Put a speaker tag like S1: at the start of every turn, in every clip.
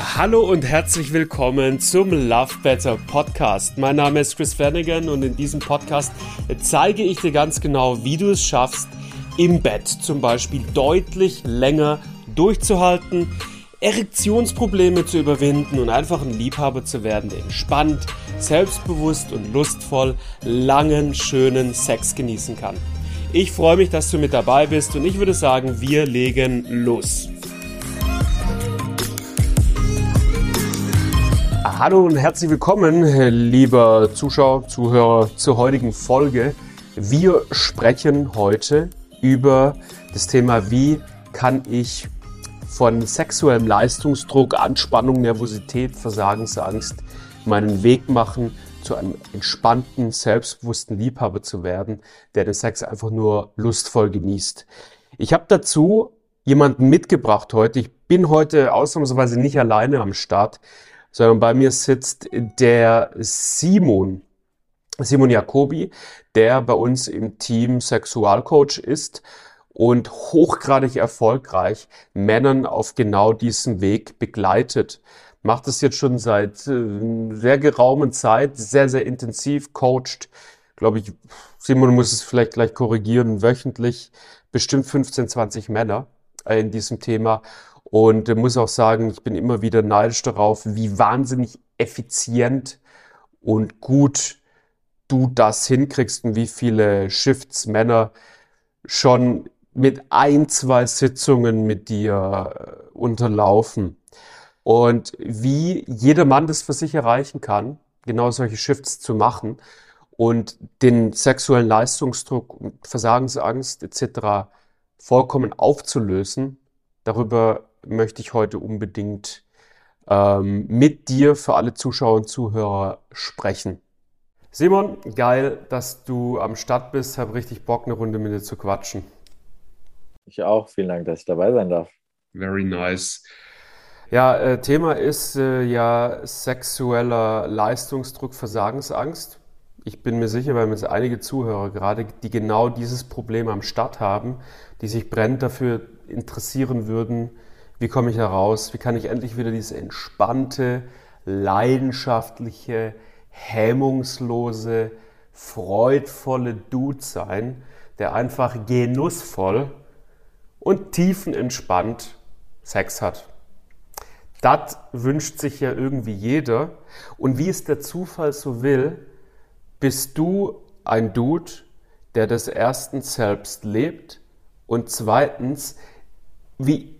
S1: Hallo und herzlich willkommen zum Love Better Podcast. Mein Name ist Chris Flanagan und in diesem Podcast zeige ich dir ganz genau, wie du es schaffst, im Bett zum Beispiel deutlich länger durchzuhalten, Erektionsprobleme zu überwinden und einfach ein Liebhaber zu werden, der entspannt, selbstbewusst und lustvoll langen, schönen Sex genießen kann. Ich freue mich, dass du mit dabei bist und ich würde sagen, wir legen los. Hallo und herzlich willkommen, lieber Zuschauer, Zuhörer, zur heutigen Folge. Wir sprechen heute über das Thema, wie kann ich von sexuellem Leistungsdruck, Anspannung, Nervosität, Versagensangst meinen Weg machen, zu einem entspannten, selbstbewussten Liebhaber zu werden, der den Sex einfach nur lustvoll genießt. Ich habe dazu jemanden mitgebracht heute. Ich bin heute ausnahmsweise nicht alleine am Start, sondern bei mir sitzt der Simon. Simon Jacobi, der bei uns im Team Sexualcoach ist und hochgradig erfolgreich Männern auf genau diesem Weg begleitet. Macht es jetzt schon seit äh, sehr geraumen Zeit, sehr, sehr intensiv, coacht, glaube ich, Simon muss es vielleicht gleich korrigieren, wöchentlich bestimmt 15, 20 Männer äh, in diesem Thema. Und muss auch sagen, ich bin immer wieder neidisch darauf, wie wahnsinnig effizient und gut du das hinkriegst und wie viele Shifts Männer schon mit ein, zwei Sitzungen mit dir äh, unterlaufen. Und wie jeder Mann das für sich erreichen kann, genau solche Shifts zu machen und den sexuellen Leistungsdruck und Versagensangst etc. vollkommen aufzulösen, darüber möchte ich heute unbedingt ähm, mit dir für alle Zuschauer und Zuhörer sprechen. Simon, geil, dass du am Start bist. Habe richtig Bock, eine Runde mit dir zu quatschen.
S2: Ich auch. Vielen Dank, dass ich dabei sein darf.
S1: Very nice. Ja, äh, Thema ist äh, ja sexueller Leistungsdruck, Versagensangst. Ich bin mir sicher, weil mir jetzt einige Zuhörer gerade, die genau dieses Problem am Start haben, die sich brennend dafür interessieren würden, wie komme ich da raus, wie kann ich endlich wieder diese entspannte, leidenschaftliche, hemmungslose, freudvolle Dude sein, der einfach genussvoll und tiefenentspannt Sex hat. Das wünscht sich ja irgendwie jeder. Und wie es der Zufall so will, bist du ein Dude, der das erstens selbst lebt und zweitens, wie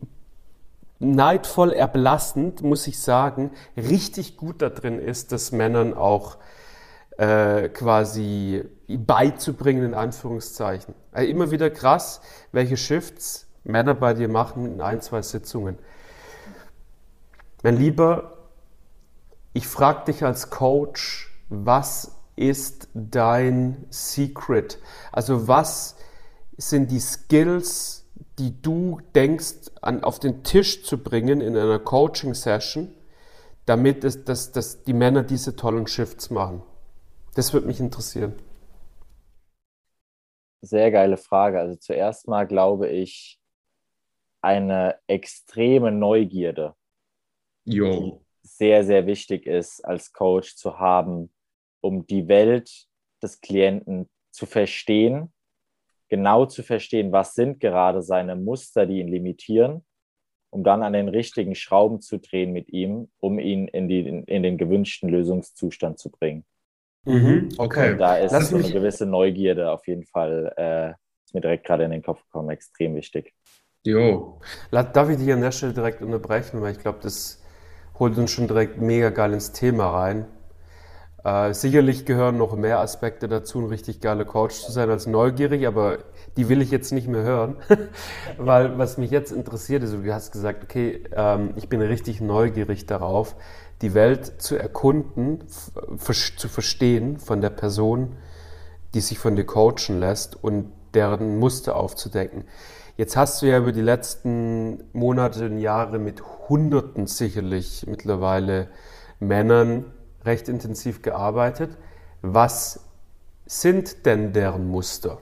S1: neidvoll erblassend, muss ich sagen, richtig gut da drin ist, das Männern auch äh, quasi beizubringen, in Anführungszeichen. Also immer wieder krass, welche Shifts Männer bei dir machen in ein, zwei Sitzungen. Mein Lieber, ich frage dich als Coach, was ist dein Secret? Also was sind die Skills, die du denkst, an, auf den Tisch zu bringen in einer Coaching-Session, damit es, dass, dass die Männer diese tollen Shifts machen? Das würde mich interessieren.
S2: Sehr geile Frage. Also zuerst mal glaube ich, eine extreme Neugierde,
S1: jo.
S2: die sehr, sehr wichtig ist als Coach zu haben, um die Welt des Klienten zu verstehen genau zu verstehen, was sind gerade seine Muster, die ihn limitieren, um dann an den richtigen Schrauben zu drehen mit ihm, um ihn in, die, in den gewünschten Lösungszustand zu bringen.
S1: Mhm, okay.
S2: Und da ist so eine gewisse Neugierde auf jeden Fall, äh, ist mir direkt gerade in den Kopf gekommen, extrem wichtig.
S1: Jo. Darf ich dich an der Stelle direkt unterbrechen, weil ich glaube, das holt uns schon direkt mega geil ins Thema rein. Äh, sicherlich gehören noch mehr Aspekte dazu, ein richtig geiler Coach zu sein als neugierig, aber die will ich jetzt nicht mehr hören, weil was mich jetzt interessiert ist, du hast gesagt, okay, ähm, ich bin richtig neugierig darauf, die Welt zu erkunden, zu verstehen von der Person, die sich von dir coachen lässt und deren Muster aufzudecken. Jetzt hast du ja über die letzten Monate und Jahre mit Hunderten sicherlich mittlerweile Männern recht intensiv gearbeitet. Was sind denn deren Muster,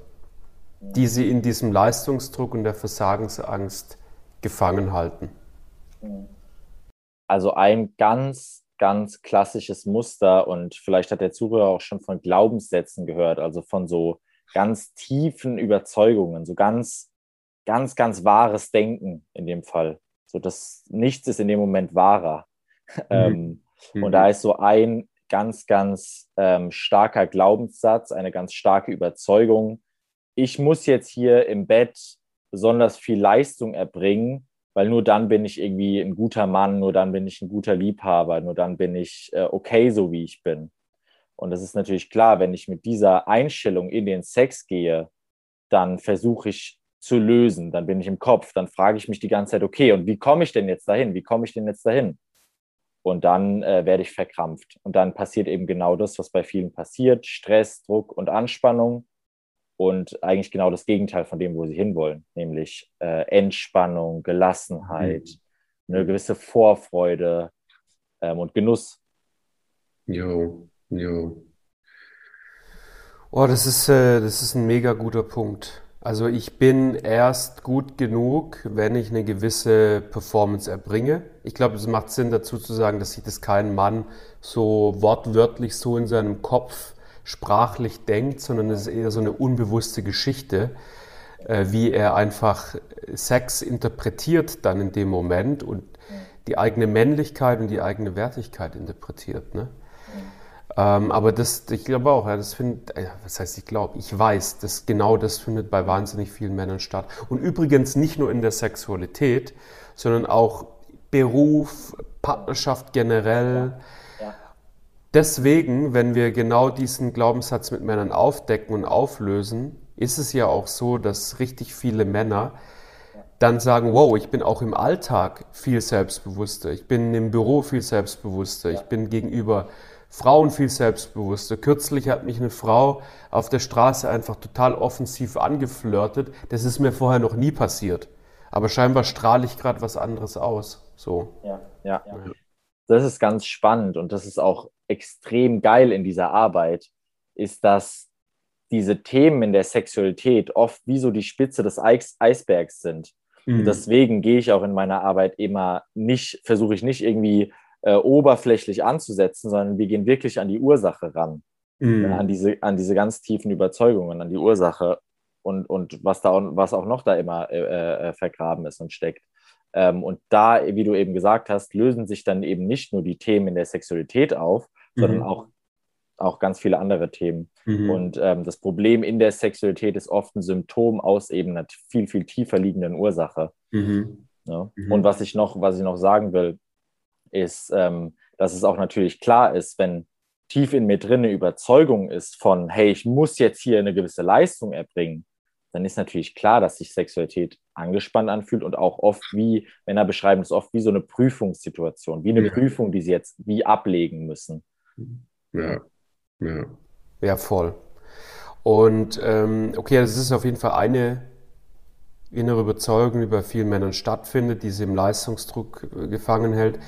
S1: die sie in diesem Leistungsdruck und der Versagensangst gefangen halten?
S2: Also ein ganz, ganz klassisches Muster und vielleicht hat der Zuhörer auch schon von Glaubenssätzen gehört, also von so ganz tiefen Überzeugungen, so ganz, ganz, ganz wahres Denken in dem Fall. So dass nichts ist in dem Moment wahrer. Mhm. ähm, mhm. Und da ist so ein ganz, ganz ähm, starker Glaubenssatz, eine ganz starke Überzeugung. Ich muss jetzt hier im Bett besonders viel Leistung erbringen, weil nur dann bin ich irgendwie ein guter Mann, nur dann bin ich ein guter Liebhaber, nur dann bin ich äh, okay, so wie ich bin. Und das ist natürlich klar, wenn ich mit dieser Einstellung in den Sex gehe, dann versuche ich zu lösen, dann bin ich im Kopf, dann frage ich mich die ganze Zeit, okay, und wie komme ich denn jetzt dahin? Wie komme ich denn jetzt dahin? Und dann äh, werde ich verkrampft. Und dann passiert eben genau das, was bei vielen passiert: Stress, Druck und Anspannung. Und eigentlich genau das Gegenteil von dem, wo sie hinwollen, nämlich äh, Entspannung, Gelassenheit, mhm. eine gewisse Vorfreude ähm, und Genuss.
S1: Jo, jo. Oh, das ist, äh, das ist ein mega guter Punkt. Also ich bin erst gut genug, wenn ich eine gewisse Performance erbringe. Ich glaube, es macht Sinn dazu zu sagen, dass sich das kein Mann so wortwörtlich so in seinem Kopf sprachlich denkt, sondern es ist eher so eine unbewusste Geschichte, äh, wie er einfach Sex interpretiert dann in dem Moment und die eigene Männlichkeit und die eigene Wertigkeit interpretiert. Ne? Ähm, aber das, ich glaube auch, ja, das findet, äh, was heißt ich glaube, ich weiß, dass genau das findet bei wahnsinnig vielen Männern statt. Und übrigens nicht nur in der Sexualität, sondern auch Beruf, Partnerschaft generell. Ja. Ja. Deswegen, wenn wir genau diesen Glaubenssatz mit Männern aufdecken und auflösen, ist es ja auch so, dass richtig viele Männer dann sagen, wow, ich bin auch im Alltag viel selbstbewusster, ich bin im Büro viel selbstbewusster, ich bin gegenüber Frauen viel selbstbewusster. Kürzlich hat mich eine Frau auf der Straße einfach total offensiv angeflirtet. Das ist mir vorher noch nie passiert. Aber scheinbar strahle ich gerade was anderes aus. So.
S2: Ja, ja, ja. Das ist ganz spannend und das ist auch extrem geil in dieser Arbeit, ist, dass diese Themen in der Sexualität oft wie so die Spitze des Eis Eisbergs sind. Mhm. Und deswegen gehe ich auch in meiner Arbeit immer nicht, versuche ich nicht irgendwie äh, oberflächlich anzusetzen, sondern wir gehen wirklich an die Ursache ran, mhm. ja, an, diese, an diese ganz tiefen Überzeugungen, an die Ursache und, und was, da, was auch noch da immer äh, äh, vergraben ist und steckt. Ähm, und da, wie du eben gesagt hast, lösen sich dann eben nicht nur die Themen in der Sexualität auf, mhm. sondern auch, auch ganz viele andere Themen. Mhm. Und ähm, das Problem in der Sexualität ist oft ein Symptom aus eben einer viel, viel tiefer liegenden Ursache. Mhm. Ja? Mhm. Und was ich noch, was ich noch sagen will, ist, ähm, dass es auch natürlich klar ist, wenn tief in mir drin eine Überzeugung ist von, hey, ich muss jetzt hier eine gewisse Leistung erbringen, dann ist natürlich klar, dass sich Sexualität angespannt anfühlt und auch oft wie, Männer beschreiben es oft wie so eine Prüfungssituation, wie eine ja. Prüfung, die sie jetzt wie ablegen müssen.
S1: Ja, ja. Ja, voll. Und ähm, okay, das ist auf jeden Fall eine innere Überzeugung, die bei vielen Männern stattfindet, die sie im Leistungsdruck äh, gefangen hält.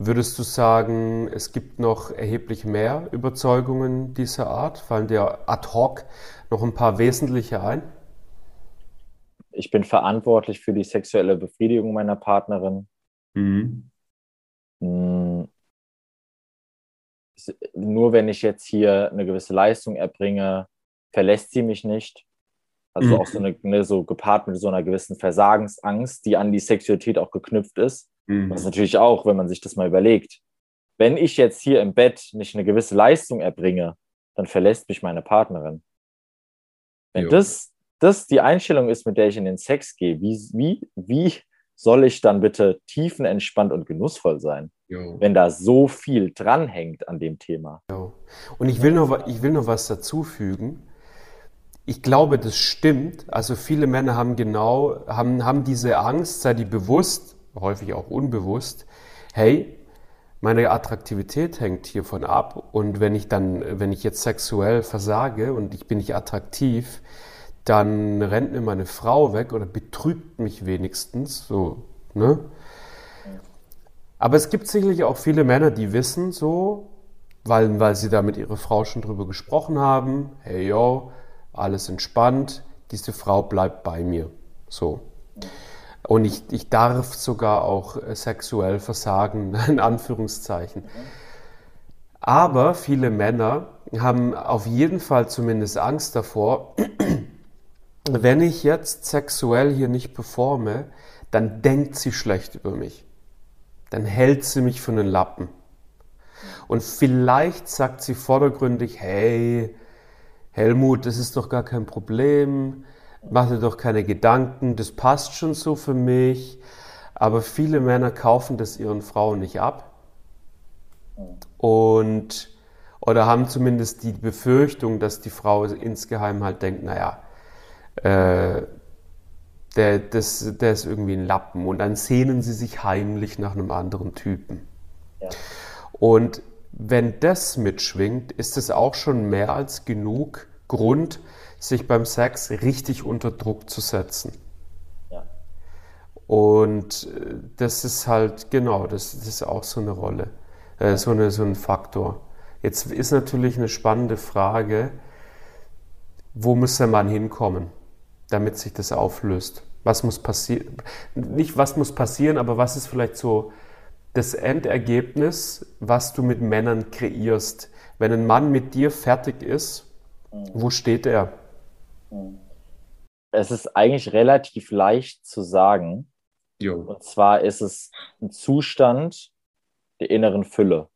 S1: Würdest du sagen, es gibt noch erheblich mehr Überzeugungen dieser Art? Fallen dir ad hoc noch ein paar wesentliche ein?
S2: Ich bin verantwortlich für die sexuelle Befriedigung meiner Partnerin. Mhm. Hm. Nur wenn ich jetzt hier eine gewisse Leistung erbringe, verlässt sie mich nicht. Also mhm. auch so, eine, ne, so gepaart mit so einer gewissen Versagensangst, die an die Sexualität auch geknüpft ist. Mhm. Das ist natürlich auch, wenn man sich das mal überlegt. Wenn ich jetzt hier im Bett nicht eine gewisse Leistung erbringe, dann verlässt mich meine Partnerin. Wenn das, das die Einstellung ist, mit der ich in den Sex gehe, wie, wie, wie soll ich dann bitte tiefenentspannt und genussvoll sein, jo. wenn da so viel dranhängt an dem Thema?
S1: Jo. Und ich will, noch, ich will noch was dazu fügen. Ich glaube, das stimmt. Also viele Männer haben genau, haben, haben diese Angst, sei die bewusst, häufig auch unbewusst, hey, meine Attraktivität hängt hiervon ab und wenn ich dann, wenn ich jetzt sexuell versage und ich bin nicht attraktiv, dann rennt mir meine Frau weg oder betrügt mich wenigstens, so, ne? Aber es gibt sicherlich auch viele Männer, die wissen so, weil, weil sie da mit ihrer Frau schon drüber gesprochen haben, hey yo, alles entspannt, diese Frau bleibt bei mir, so. Und ich, ich darf sogar auch äh, sexuell versagen, in Anführungszeichen. Aber viele Männer haben auf jeden Fall zumindest Angst davor, wenn ich jetzt sexuell hier nicht performe, dann denkt sie schlecht über mich. Dann hält sie mich für einen Lappen. Und vielleicht sagt sie vordergründig, hey, Helmut, das ist doch gar kein Problem, mach dir doch keine Gedanken, das passt schon so für mich. Aber viele Männer kaufen das ihren Frauen nicht ab. Und oder haben zumindest die Befürchtung, dass die Frau insgeheim halt denkt, naja, äh, der, das, der ist irgendwie ein Lappen und dann sehnen sie sich heimlich nach einem anderen Typen. Ja. Und wenn das mitschwingt, ist es auch schon mehr als genug Grund, sich beim Sex richtig unter Druck zu setzen. Ja. Und äh, das ist halt, genau, das, das ist auch so eine Rolle, äh, so, eine, so ein Faktor. Jetzt ist natürlich eine spannende Frage, wo muss der Mann hinkommen, damit sich das auflöst? Was muss passieren? Nicht was muss passieren, aber was ist vielleicht so das Endergebnis, was du mit Männern kreierst? Wenn ein Mann mit dir fertig ist, wo steht er?
S2: Es ist eigentlich relativ leicht zu sagen. Jo. Und zwar ist es ein Zustand der inneren Fülle.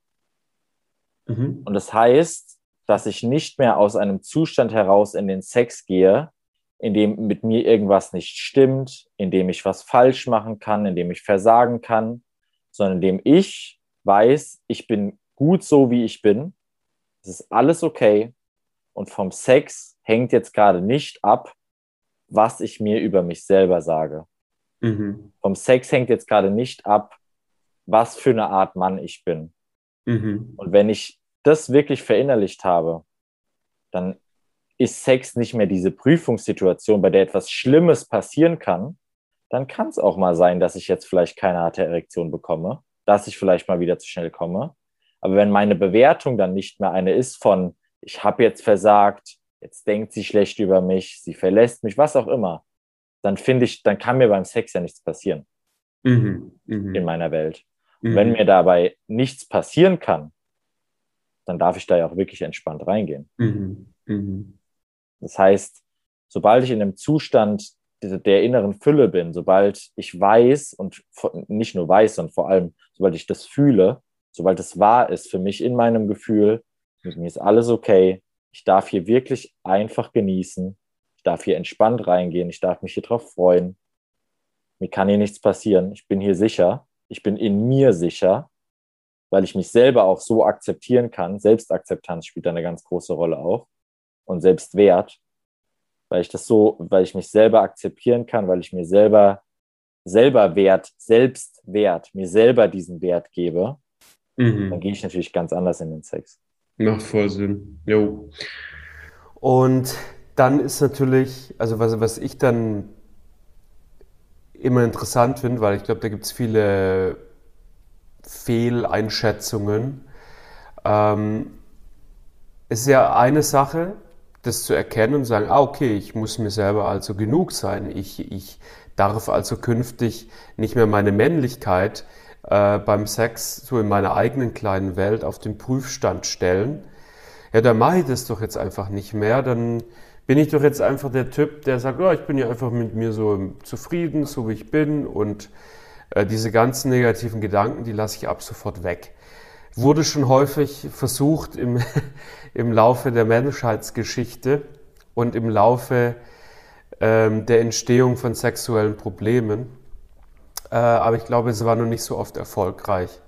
S2: Mhm. Und das heißt, dass ich nicht mehr aus einem Zustand heraus in den Sex gehe, in dem mit mir irgendwas nicht stimmt, in dem ich was falsch machen kann, in dem ich versagen kann, sondern in dem ich weiß, ich bin gut so, wie ich bin. Es ist alles okay. Und vom Sex hängt jetzt gerade nicht ab, was ich mir über mich selber sage. Mhm. Vom Sex hängt jetzt gerade nicht ab, was für eine Art Mann ich bin. Mhm. Und wenn ich das wirklich verinnerlicht habe, dann ist Sex nicht mehr diese Prüfungssituation, bei der etwas Schlimmes passieren kann, dann kann es auch mal sein, dass ich jetzt vielleicht keine harte Erektion bekomme, dass ich vielleicht mal wieder zu schnell komme. Aber wenn meine Bewertung dann nicht mehr eine ist von, ich habe jetzt versagt, jetzt denkt sie schlecht über mich, sie verlässt mich, was auch immer, dann finde ich, dann kann mir beim Sex ja nichts passieren mhm, mh. in meiner Welt. Und wenn mhm. mir dabei nichts passieren kann, dann darf ich da ja auch wirklich entspannt reingehen. Mhm. Mhm. Das heißt, sobald ich in einem Zustand der inneren Fülle bin, sobald ich weiß und nicht nur weiß, sondern vor allem, sobald ich das fühle, sobald es wahr ist für mich in meinem Gefühl, mit mir ist alles okay, ich darf hier wirklich einfach genießen, ich darf hier entspannt reingehen, ich darf mich hier drauf freuen, mir kann hier nichts passieren, ich bin hier sicher, ich bin in mir sicher, weil ich mich selber auch so akzeptieren kann. Selbstakzeptanz spielt da eine ganz große Rolle auch. Und Selbstwert, weil ich das so, weil ich mich selber akzeptieren kann, weil ich mir selber selber Wert, Selbstwert, mir selber diesen Wert gebe, mhm. dann gehe ich natürlich ganz anders in den Sex.
S1: Macht voll Sinn. Jo. Und dann ist natürlich, also was, was ich dann immer interessant finde, weil ich glaube, da gibt es viele Fehleinschätzungen. Ähm, es ist ja eine Sache, das zu erkennen und sagen, ah, okay, ich muss mir selber also genug sein. Ich, ich darf also künftig nicht mehr meine Männlichkeit äh, beim Sex so in meiner eigenen kleinen Welt auf den Prüfstand stellen. Ja, dann mache ich das doch jetzt einfach nicht mehr. Dann bin ich doch jetzt einfach der Typ, der sagt, oh, ich bin ja einfach mit mir so zufrieden, so wie ich bin und äh, diese ganzen negativen Gedanken, die lasse ich ab sofort weg. Wurde schon häufig versucht im, im Laufe der Menschheitsgeschichte und im Laufe ähm, der Entstehung von sexuellen Problemen. Äh, aber ich glaube, es war noch nicht so oft erfolgreich.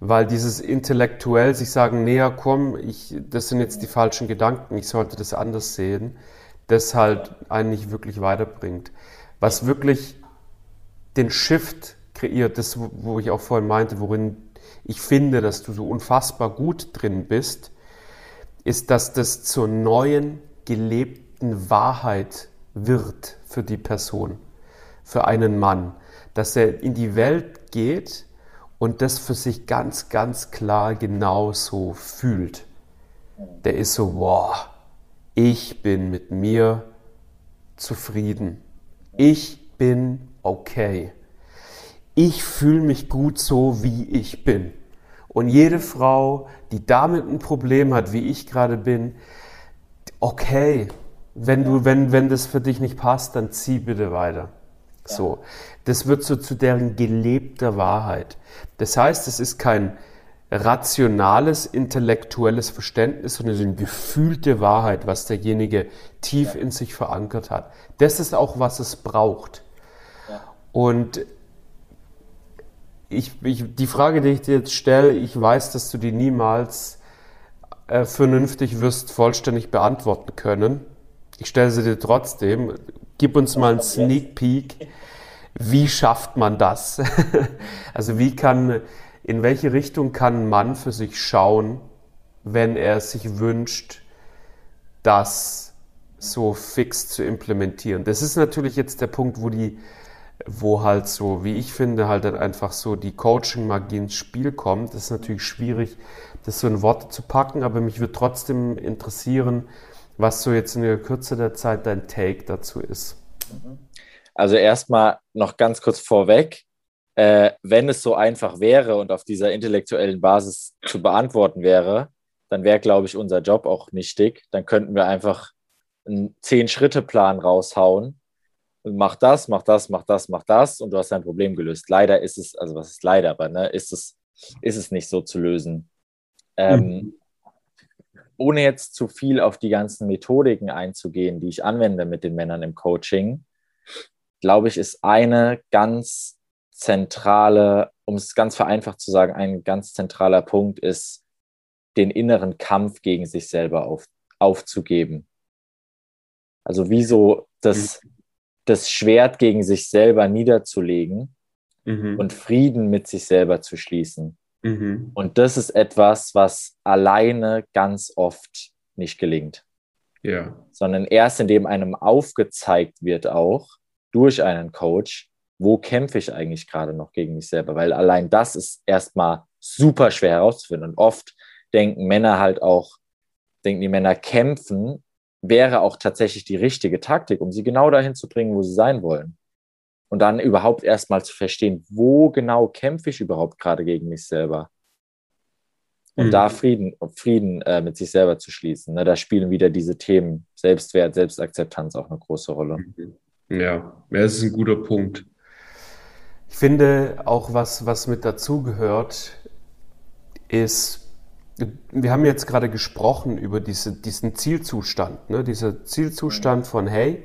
S1: Weil dieses intellektuell sich sagen, näher komm, ich, das sind jetzt die falschen Gedanken, ich sollte das anders sehen, das halt einen nicht wirklich weiterbringt. Was wirklich den Shift kreiert, das, wo ich auch vorhin meinte, worin ich finde, dass du so unfassbar gut drin bist, ist, dass das zur neuen gelebten Wahrheit wird für die Person, für einen Mann, dass er in die Welt geht und das für sich ganz, ganz klar genauso fühlt. Der ist so, wow, ich bin mit mir zufrieden. Ich bin okay, ich fühle mich gut so, wie ich bin. Und jede Frau, die damit ein Problem hat, wie ich gerade bin, okay, wenn du, wenn, wenn das für dich nicht passt, dann zieh bitte weiter. Ja. So. Das wird so zu deren gelebter Wahrheit. Das heißt, es ist kein rationales, intellektuelles Verständnis, sondern eine gefühlte Wahrheit, was derjenige tief ja. in sich verankert hat. Das ist auch, was es braucht. Ja. Und ich, ich, die Frage, die ich dir jetzt stelle, ich weiß, dass du die niemals äh, vernünftig wirst vollständig beantworten können. Ich stelle sie dir trotzdem. Gib uns mal einen Sneak Peek. Wie schafft man das? also wie kann, in welche Richtung kann ein Mann für sich schauen, wenn er sich wünscht, das so fix zu implementieren? Das ist natürlich jetzt der Punkt, wo die, wo halt so, wie ich finde, halt dann einfach so die Coaching-Magie ins Spiel kommt. Das ist natürlich schwierig, das so in Worte zu packen, aber mich würde trotzdem interessieren, was so jetzt in der Kürze der Zeit dein Take dazu ist.
S2: Also erstmal noch ganz kurz vorweg, äh, wenn es so einfach wäre und auf dieser intellektuellen Basis zu beantworten wäre, dann wäre, glaube ich, unser Job auch nichtig. Dann könnten wir einfach einen Zehn-Schritte-Plan raushauen und mach das, mach das, mach das, mach das und du hast dein Problem gelöst. Leider ist es, also was ist leider, aber ne, ist es, ist es nicht so zu lösen. Ähm, mhm. Ohne jetzt zu viel auf die ganzen Methodiken einzugehen, die ich anwende mit den Männern im Coaching, glaube ich, ist eine ganz zentrale, um es ganz vereinfacht zu sagen, ein ganz zentraler Punkt ist, den inneren Kampf gegen sich selber auf, aufzugeben. Also wie so das, das Schwert gegen sich selber niederzulegen mhm. und Frieden mit sich selber zu schließen. Mhm. Und das ist etwas, was alleine ganz oft nicht gelingt. Ja. Sondern erst indem einem aufgezeigt wird auch durch einen Coach, wo kämpfe ich eigentlich gerade noch gegen mich selber? Weil allein das ist erstmal super schwer herauszufinden. Und oft denken Männer halt auch, denken die Männer kämpfen, wäre auch tatsächlich die richtige Taktik, um sie genau dahin zu bringen, wo sie sein wollen und dann überhaupt erstmal zu verstehen, wo genau kämpfe ich überhaupt gerade gegen mich selber. Und mhm. da Frieden, Frieden äh, mit sich selber zu schließen. Ne? Da spielen wieder diese Themen Selbstwert, Selbstakzeptanz auch eine große Rolle.
S1: Mhm. Ja, ja, das ist ein guter Punkt. Ich finde auch, was, was mit dazugehört, ist, wir haben jetzt gerade gesprochen über diese, diesen Zielzustand, ne? dieser Zielzustand von, hey,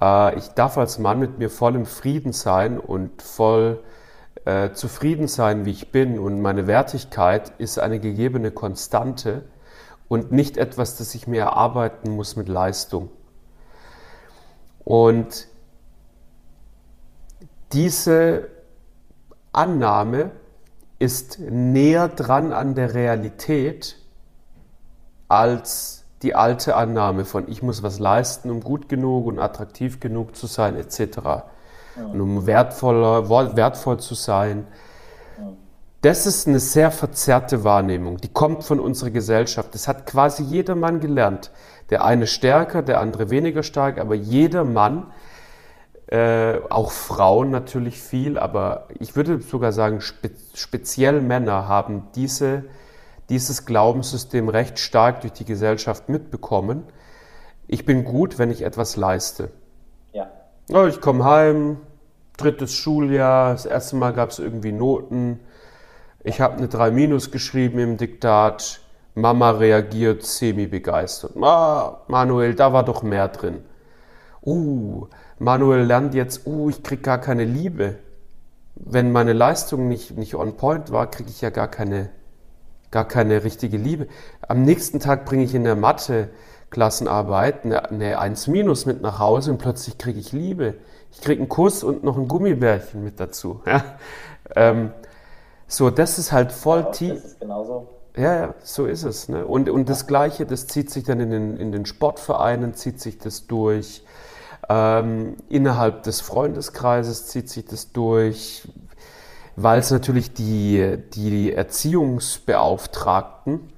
S1: äh, ich darf als Mann mit mir voll im Frieden sein und voll äh, zufrieden sein, wie ich bin. Und meine Wertigkeit ist eine gegebene Konstante und nicht etwas, das ich mir erarbeiten muss mit Leistung. Und diese Annahme ist näher dran an der Realität als die alte Annahme von ich muss was leisten, um gut genug und attraktiv genug zu sein, etc. Ja. Und um wertvoller, wertvoll zu sein. Ja. Das ist eine sehr verzerrte Wahrnehmung. Die kommt von unserer Gesellschaft. Das hat quasi jeder Mann gelernt. Der eine stärker, der andere weniger stark, aber jeder Mann, äh, auch Frauen natürlich viel, aber ich würde sogar sagen, spe speziell Männer haben diese dieses Glaubenssystem recht stark durch die Gesellschaft mitbekommen. Ich bin gut, wenn ich etwas leiste. Ja. Oh, ich komme heim, drittes Schuljahr, das erste Mal gab es irgendwie Noten. Ich habe eine 3 Minus geschrieben im Diktat. Mama reagiert semi-begeistert. Ah, Manuel, da war doch mehr drin. Uh, Manuel lernt jetzt, uh, ich krieg gar keine Liebe. Wenn meine Leistung nicht, nicht on point war, kriege ich ja gar keine gar keine richtige Liebe. Am nächsten Tag bringe ich in der Mathe Klassenarbeit eine, eine 1 minus mit nach Hause und plötzlich kriege ich Liebe. Ich kriege einen Kuss und noch ein Gummibärchen mit dazu. Ja? Ähm, so, das ist halt voll ja, tief. Das ist genauso. Ja, ja, so ist es. Ne? Und, und das Gleiche, das zieht sich dann in den, in den Sportvereinen, zieht sich das durch. Ähm, innerhalb des Freundeskreises zieht sich das durch weil es natürlich die, die Erziehungsbeauftragten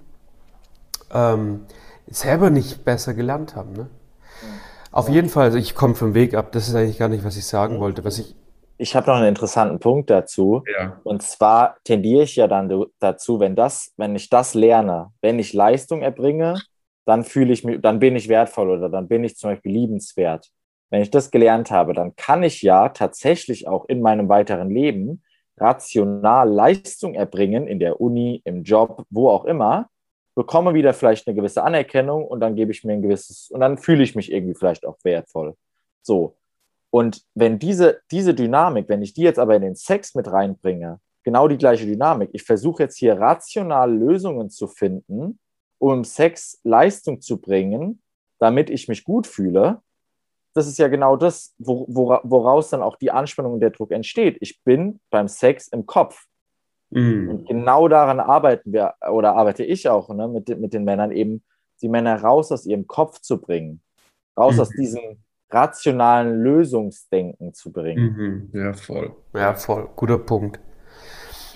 S1: ähm, selber nicht besser gelernt haben. Ne? Auf jeden Fall, also ich komme vom Weg ab, das ist eigentlich gar nicht, was ich sagen wollte. Was ich,
S2: ich habe noch einen interessanten Punkt dazu.
S1: Ja.
S2: Und zwar tendiere ich ja dann dazu, wenn das, wenn ich das lerne, wenn ich Leistung erbringe, dann fühle ich mich, dann bin ich wertvoll oder dann bin ich zum Beispiel liebenswert. Wenn ich das gelernt habe, dann kann ich ja tatsächlich auch in meinem weiteren Leben rational Leistung erbringen, in der Uni, im Job, wo auch immer, bekomme wieder vielleicht eine gewisse Anerkennung und dann gebe ich mir ein gewisses, und dann fühle ich mich irgendwie vielleicht auch wertvoll. So. Und wenn diese, diese Dynamik, wenn ich die jetzt aber in den Sex mit reinbringe, genau die gleiche Dynamik, ich versuche jetzt hier rational Lösungen zu finden, um im Sex Leistung zu bringen, damit ich mich gut fühle, das ist ja genau das, woraus dann auch die Anspannung und der Druck entsteht. Ich bin beim Sex im Kopf. Mm. Und genau daran arbeiten wir, oder arbeite ich auch ne, mit, mit den Männern eben, die Männer raus aus ihrem Kopf zu bringen. Raus mm. aus diesem rationalen Lösungsdenken zu bringen.
S1: Mhm, ja, voll. Ja, voll. Guter Punkt.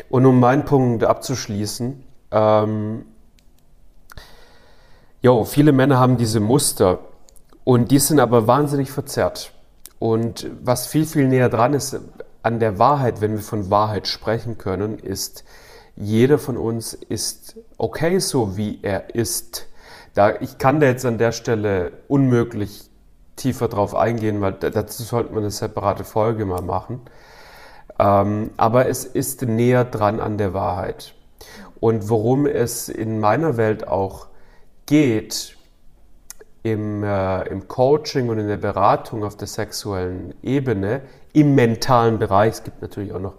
S1: Und um meinen Punkt abzuschließen, ähm, jo, viele Männer haben diese Muster und die sind aber wahnsinnig verzerrt. Und was viel, viel näher dran ist an der Wahrheit, wenn wir von Wahrheit sprechen können, ist, jeder von uns ist okay so, wie er ist. Da, ich kann da jetzt an der Stelle unmöglich tiefer drauf eingehen, weil dazu sollte man eine separate Folge mal machen. Ähm, aber es ist näher dran an der Wahrheit. Und worum es in meiner Welt auch geht, im, äh, im Coaching und in der Beratung auf der sexuellen Ebene, im mentalen Bereich, es gibt natürlich auch noch,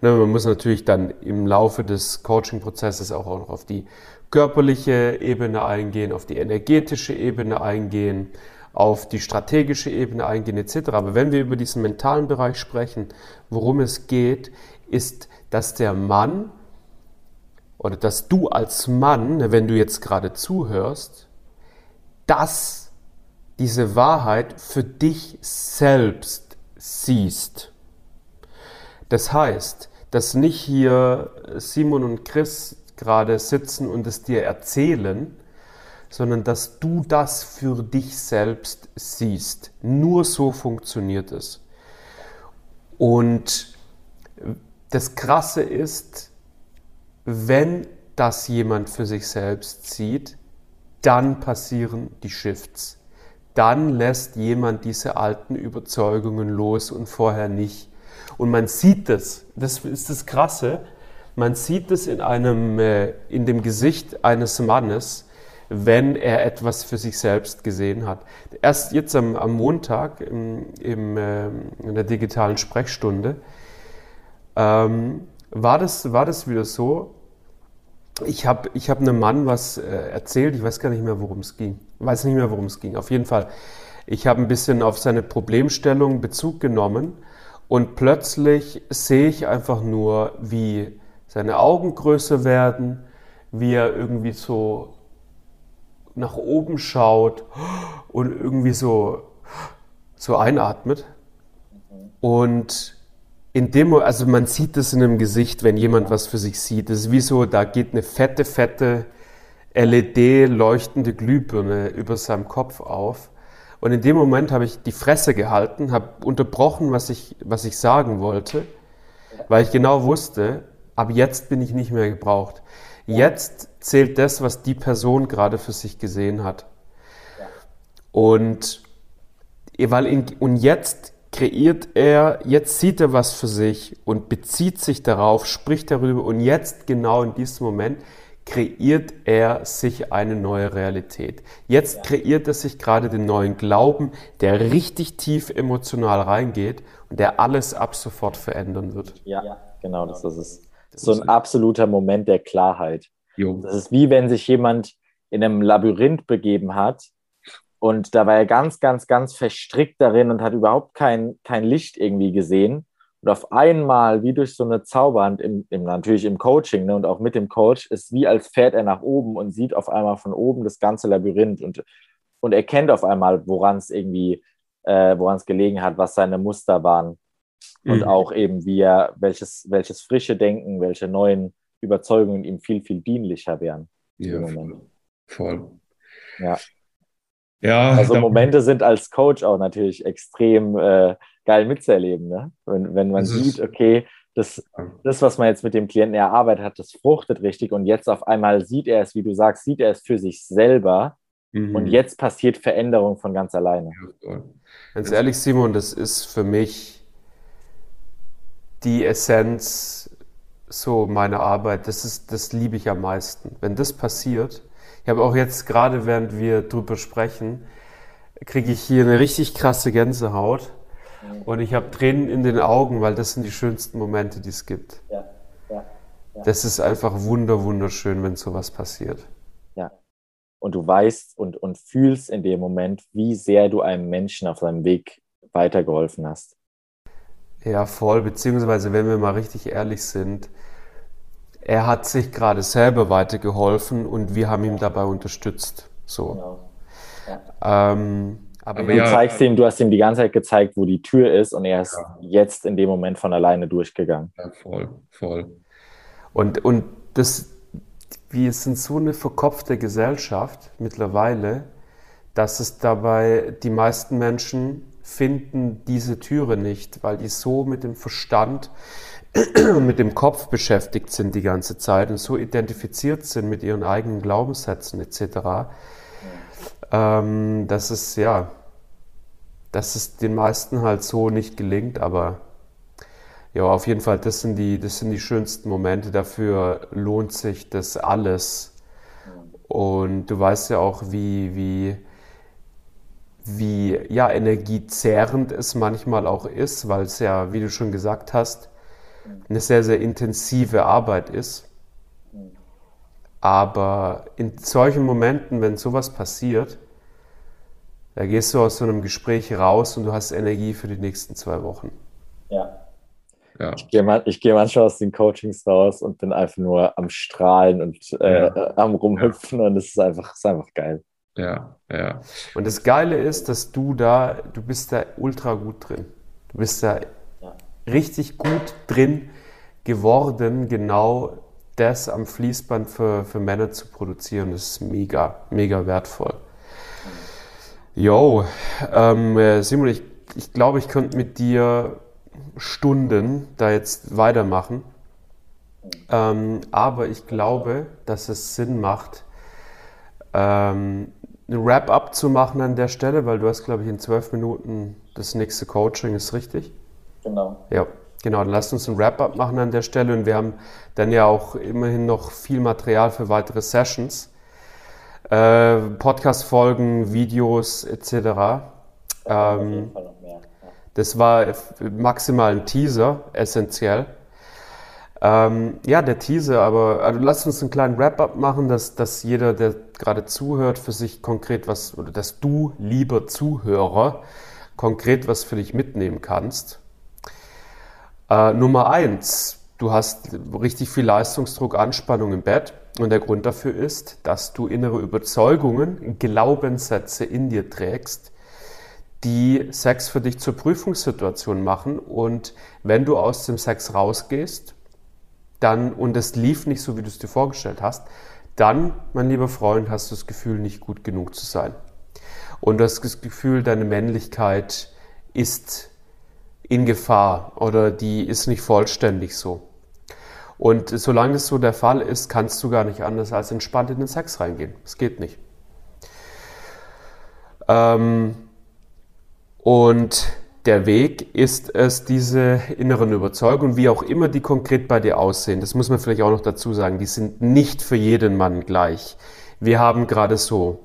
S1: ne, man muss natürlich dann im Laufe des Coaching-Prozesses auch, auch noch auf die körperliche Ebene eingehen, auf die energetische Ebene eingehen, auf die strategische Ebene eingehen etc. Aber wenn wir über diesen mentalen Bereich sprechen, worum es geht, ist, dass der Mann oder dass du als Mann, wenn du jetzt gerade zuhörst, dass diese Wahrheit für dich selbst siehst. Das heißt, dass nicht hier Simon und Chris gerade sitzen und es dir erzählen, sondern dass du das für dich selbst siehst. Nur so funktioniert es. Und das Krasse ist, wenn das jemand für sich selbst sieht, dann passieren die Shifts. Dann lässt jemand diese alten Überzeugungen los und vorher nicht. Und man sieht es, das ist das Krasse, man sieht es in, äh, in dem Gesicht eines Mannes, wenn er etwas für sich selbst gesehen hat. Erst jetzt am, am Montag im, im, äh, in der digitalen Sprechstunde ähm, war, das, war das wieder so, ich habe ich hab einem Mann was äh, erzählt, ich weiß gar nicht mehr, worum es ging. Ich weiß nicht mehr, worum es ging. Auf jeden Fall, ich habe ein bisschen auf seine Problemstellung Bezug genommen und plötzlich sehe ich einfach nur, wie seine Augen größer werden, wie er irgendwie so nach oben schaut und irgendwie so, so einatmet. Und in dem, also man sieht das in einem Gesicht, wenn jemand was für sich sieht. Das ist wie so, da geht eine fette, fette LED-leuchtende Glühbirne über seinem Kopf auf. Und in dem Moment habe ich die Fresse gehalten, habe unterbrochen, was ich, was ich sagen wollte, weil ich genau wusste, ab jetzt bin ich nicht mehr gebraucht. Jetzt zählt das, was die Person gerade für sich gesehen hat. Und, weil in, und jetzt kreiert er, jetzt sieht er was für sich und bezieht sich darauf, spricht darüber und jetzt genau in diesem Moment kreiert er sich eine neue Realität. Jetzt kreiert er sich gerade den neuen Glauben, der richtig tief emotional reingeht und der alles ab sofort verändern wird.
S2: Ja, genau, das ist es. So ein absoluter Moment der Klarheit. Jo. Das ist wie wenn sich jemand in einem Labyrinth begeben hat und da war er ganz, ganz, ganz verstrickt darin und hat überhaupt kein, kein Licht irgendwie gesehen. Und auf einmal, wie durch so eine Zauberhand, im, im, natürlich im Coaching ne, und auch mit dem Coach, ist wie als fährt er nach oben und sieht auf einmal von oben das ganze Labyrinth und, und erkennt auf einmal, woran es irgendwie, äh, woran es gelegen hat, was seine Muster waren. Und mhm. auch eben, wie er, welches, welches frische Denken, welche neuen Überzeugungen ihm viel, viel dienlicher wären.
S1: Ja, voll. voll.
S2: Ja. Ja, also Momente sind als Coach auch natürlich extrem äh, geil mitzuerleben, ne? wenn, wenn man sieht, okay, das, das, was man jetzt mit dem Klienten erarbeitet hat, das fruchtet richtig und jetzt auf einmal sieht er es, wie du sagst, sieht er es für sich selber mhm. und jetzt passiert Veränderung von ganz alleine.
S1: Ganz ehrlich, Simon, das ist für mich die Essenz so meiner Arbeit. Das ist, das liebe ich am meisten. Wenn das passiert, ich habe auch jetzt gerade, während wir drüber sprechen, kriege ich hier eine richtig krasse Gänsehaut und ich habe Tränen in den Augen, weil das sind die schönsten Momente, die es gibt. Ja, ja, ja. Das ist einfach wunder, wunderschön, wenn sowas passiert.
S2: Ja. Und du weißt und, und fühlst in dem Moment, wie sehr du einem Menschen auf seinem Weg weitergeholfen hast.
S1: Ja, voll. Beziehungsweise, wenn wir mal richtig ehrlich sind, er hat sich gerade selber weitergeholfen und wir haben ihn dabei unterstützt. So. Genau.
S2: Ja. Ähm, aber, aber du ja, zeigst ihm, du hast ihm die ganze Zeit gezeigt, wo die Tür ist und er ist ja. jetzt in dem Moment von alleine durchgegangen.
S1: Ja, voll, voll. Und, und das, wir sind so eine verkopfte Gesellschaft mittlerweile, dass es dabei die meisten Menschen finden diese Türe nicht, weil die so mit dem Verstand mit dem Kopf beschäftigt sind die ganze Zeit und so identifiziert sind mit ihren eigenen Glaubenssätzen etc., ähm, dass es ja, dass es den meisten halt so nicht gelingt, aber ja, auf jeden Fall, das sind die, das sind die schönsten Momente. Dafür lohnt sich das alles. Und du weißt ja auch, wie, wie, wie ja, energiezehrend es manchmal auch ist, weil es ja, wie du schon gesagt hast, eine sehr, sehr intensive Arbeit ist. Aber in solchen Momenten, wenn sowas passiert, da gehst du aus so einem Gespräch raus und du hast Energie für die nächsten zwei Wochen.
S2: Ja. ja. Ich gehe man, geh manchmal aus den Coachings raus und bin einfach nur am Strahlen und äh, ja. am Rumhüpfen und es ist einfach, ist einfach geil.
S1: Ja, ja. Und das Geile ist, dass du da, du bist da ultra gut drin. Du bist da richtig gut drin geworden, genau das am Fließband für, für Männer zu produzieren. Das ist mega, mega wertvoll. Jo, ähm, äh, Simon, ich, ich glaube, ich könnte mit dir Stunden da jetzt weitermachen. Ähm, aber ich glaube, dass es Sinn macht, ähm, ein Wrap-up zu machen an der Stelle, weil du hast, glaube ich, in zwölf Minuten das nächste Coaching, ist richtig?
S2: Genau.
S1: Ja, genau. Dann lasst uns ein Wrap-up machen an der Stelle und wir haben dann ja auch immerhin noch viel Material für weitere Sessions. Äh, Podcast-Folgen, Videos etc. Ähm, das war maximal ein Teaser, essentiell. Ähm, ja, der Teaser, aber also lasst uns einen kleinen Wrap-up machen, dass, dass jeder, der gerade zuhört, für sich konkret was, oder dass du, lieber Zuhörer, konkret was für dich mitnehmen kannst. Äh, Nummer eins, du hast richtig viel Leistungsdruck, Anspannung im Bett. Und der Grund dafür ist, dass du innere Überzeugungen, Glaubenssätze in dir trägst, die Sex für dich zur Prüfungssituation machen. Und wenn du aus dem Sex rausgehst, dann, und es lief nicht so, wie du es dir vorgestellt hast, dann, mein lieber Freund, hast du das Gefühl, nicht gut genug zu sein. Und du hast das Gefühl, deine Männlichkeit ist in Gefahr oder die ist nicht vollständig so. Und solange es so der Fall ist, kannst du gar nicht anders als entspannt in den Sex reingehen. Es geht nicht. Ähm, und der Weg ist es, diese inneren Überzeugungen, wie auch immer die konkret bei dir aussehen, das muss man vielleicht auch noch dazu sagen, die sind nicht für jeden Mann gleich. Wir haben gerade so,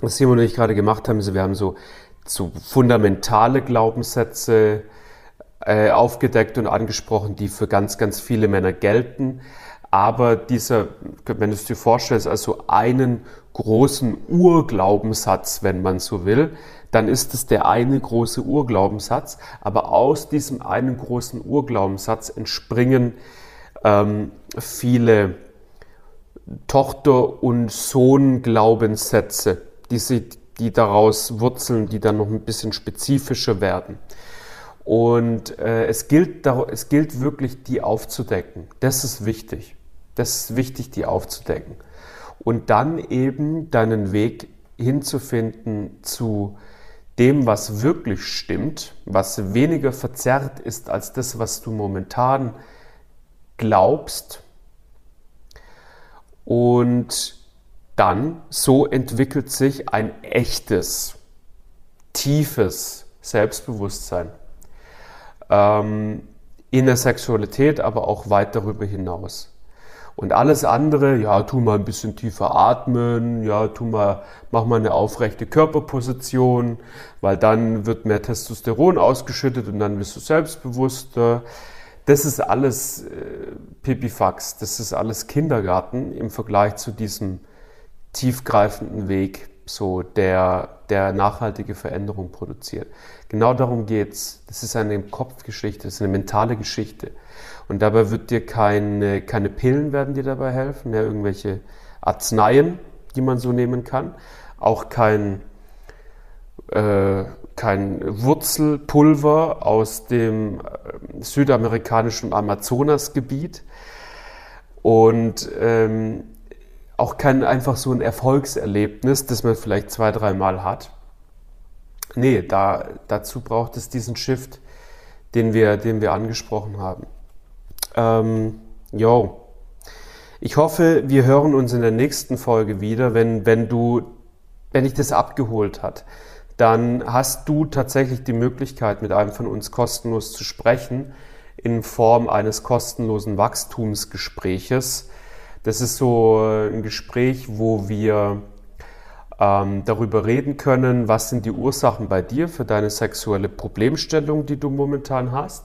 S1: was Simon und ich gerade gemacht haben, ist, wir haben so so fundamentale Glaubenssätze äh, aufgedeckt und angesprochen, die für ganz, ganz viele Männer gelten. Aber dieser, wenn du es dir vorstellst, also einen großen Urglaubenssatz, wenn man so will, dann ist es der eine große Urglaubenssatz. Aber aus diesem einen großen Urglaubenssatz entspringen ähm, viele Tochter- und Sohn-Glaubenssätze, die, sie, die daraus wurzeln, die dann noch ein bisschen spezifischer werden. Und äh, es, gilt, es gilt wirklich, die aufzudecken. Das ist wichtig. Das ist wichtig, die aufzudecken. Und dann eben deinen Weg hinzufinden zu dem, was wirklich stimmt, was weniger verzerrt ist als das, was du momentan glaubst. Und dann, so entwickelt sich ein echtes, tiefes Selbstbewusstsein. Ähm, in der Sexualität, aber auch weit darüber hinaus. Und alles andere, ja, tu mal ein bisschen tiefer atmen, ja, tu mal, mach mal eine aufrechte Körperposition, weil dann wird mehr Testosteron ausgeschüttet und dann bist du selbstbewusster. Das ist alles äh, Pipifax, das ist alles Kindergarten im Vergleich zu diesem tiefgreifenden Weg, so der, der nachhaltige Veränderung produziert. Genau darum geht's. Das ist eine Kopfgeschichte, das ist eine mentale Geschichte. Und dabei wird dir keine, keine Pillen werden dir dabei helfen, ja, irgendwelche Arzneien, die man so nehmen kann. Auch kein, äh, kein Wurzelpulver aus dem äh, südamerikanischen Amazonasgebiet. Und ähm, auch kein einfach so ein Erfolgserlebnis, das man vielleicht zwei, dreimal hat. Nee, da, dazu braucht es diesen Shift, den wir, den wir angesprochen haben. Ähm, yo. Ich hoffe, wir hören uns in der nächsten Folge wieder, wenn, wenn du, wenn dich das abgeholt hat. Dann hast du tatsächlich die Möglichkeit, mit einem von uns kostenlos zu sprechen in Form eines kostenlosen Wachstumsgespräches. Das ist so ein Gespräch, wo wir ähm, darüber reden können, was sind die Ursachen bei dir für deine sexuelle Problemstellung, die du momentan hast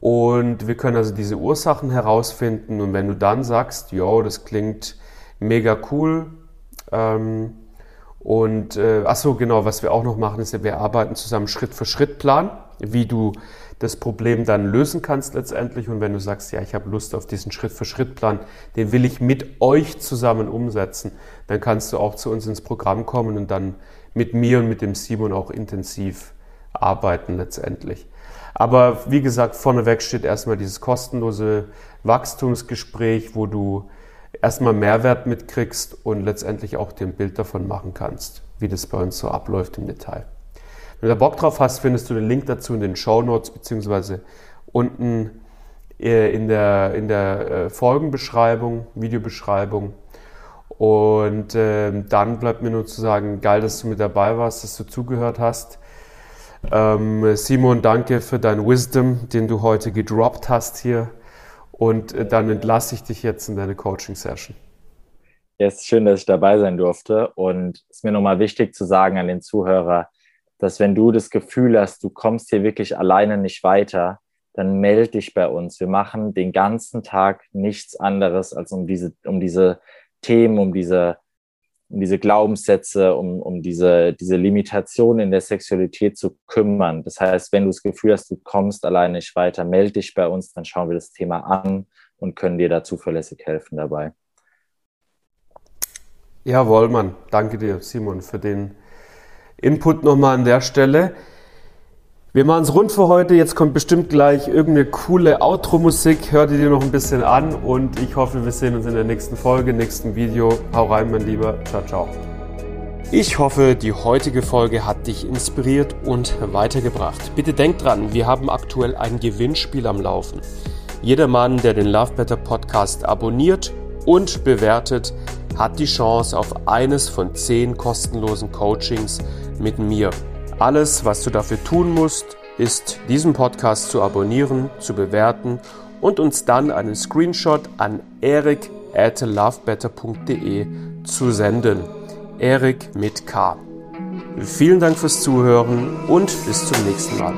S1: und wir können also diese Ursachen herausfinden. Und wenn du dann sagst, jo, das klingt mega cool. Ähm, und äh, ach so, genau, was wir auch noch machen, ist, wir arbeiten zusammen Schritt für Schritt Plan, wie du das Problem dann lösen kannst letztendlich. Und wenn du sagst, ja, ich habe Lust auf diesen Schritt für Schritt Plan, den will ich mit euch zusammen umsetzen, dann kannst du auch zu uns ins Programm kommen und dann mit mir und mit dem Simon auch intensiv arbeiten letztendlich. Aber wie gesagt, vorneweg steht erstmal dieses kostenlose Wachstumsgespräch, wo du erstmal Mehrwert mitkriegst und letztendlich auch dir ein Bild davon machen kannst, wie das bei uns so abläuft im Detail. Wenn du da Bock drauf hast, findest du den Link dazu in den Show Notes beziehungsweise unten äh, in der, in der äh, Folgenbeschreibung, Videobeschreibung. Und äh, dann bleibt mir nur zu sagen, geil, dass du mit dabei warst, dass du zugehört hast. Ähm, Simon, danke für dein Wisdom, den du heute gedroppt hast hier. Und äh, dann entlasse ich dich jetzt in deine Coaching-Session.
S2: Ja, es ist schön, dass ich dabei sein durfte. Und es ist mir nochmal wichtig zu sagen an den Zuhörer, dass wenn du das Gefühl hast, du kommst hier wirklich alleine nicht weiter, dann melde dich bei uns. Wir machen den ganzen Tag nichts anderes, als um diese, um diese Themen, um diese um diese Glaubenssätze, um, um diese, diese Limitation in der Sexualität zu kümmern. Das heißt, wenn du das Gefühl hast, du kommst alleine nicht weiter, melde dich bei uns, dann schauen wir das Thema an und können dir da zuverlässig helfen dabei.
S1: Jawohl, Mann. Danke dir, Simon, für den Input nochmal an der Stelle. Wir machen es rund für heute. Jetzt kommt bestimmt gleich irgendeine coole Outro-Musik. Hör dir noch ein bisschen an und ich hoffe, wir sehen uns in der nächsten Folge, nächsten Video. Hau rein, mein Lieber. Ciao, ciao. Ich hoffe, die heutige Folge hat dich inspiriert und weitergebracht. Bitte denk dran, wir haben aktuell ein Gewinnspiel am Laufen. Jeder Mann, der den Love Better Podcast abonniert und bewertet, hat die Chance auf eines von zehn kostenlosen Coachings mit mir. Alles, was du dafür tun musst, ist, diesen Podcast zu abonnieren, zu bewerten und uns dann einen Screenshot an erik at lovebetter.de zu senden. Erik mit K. Vielen Dank fürs Zuhören und bis zum nächsten Mal.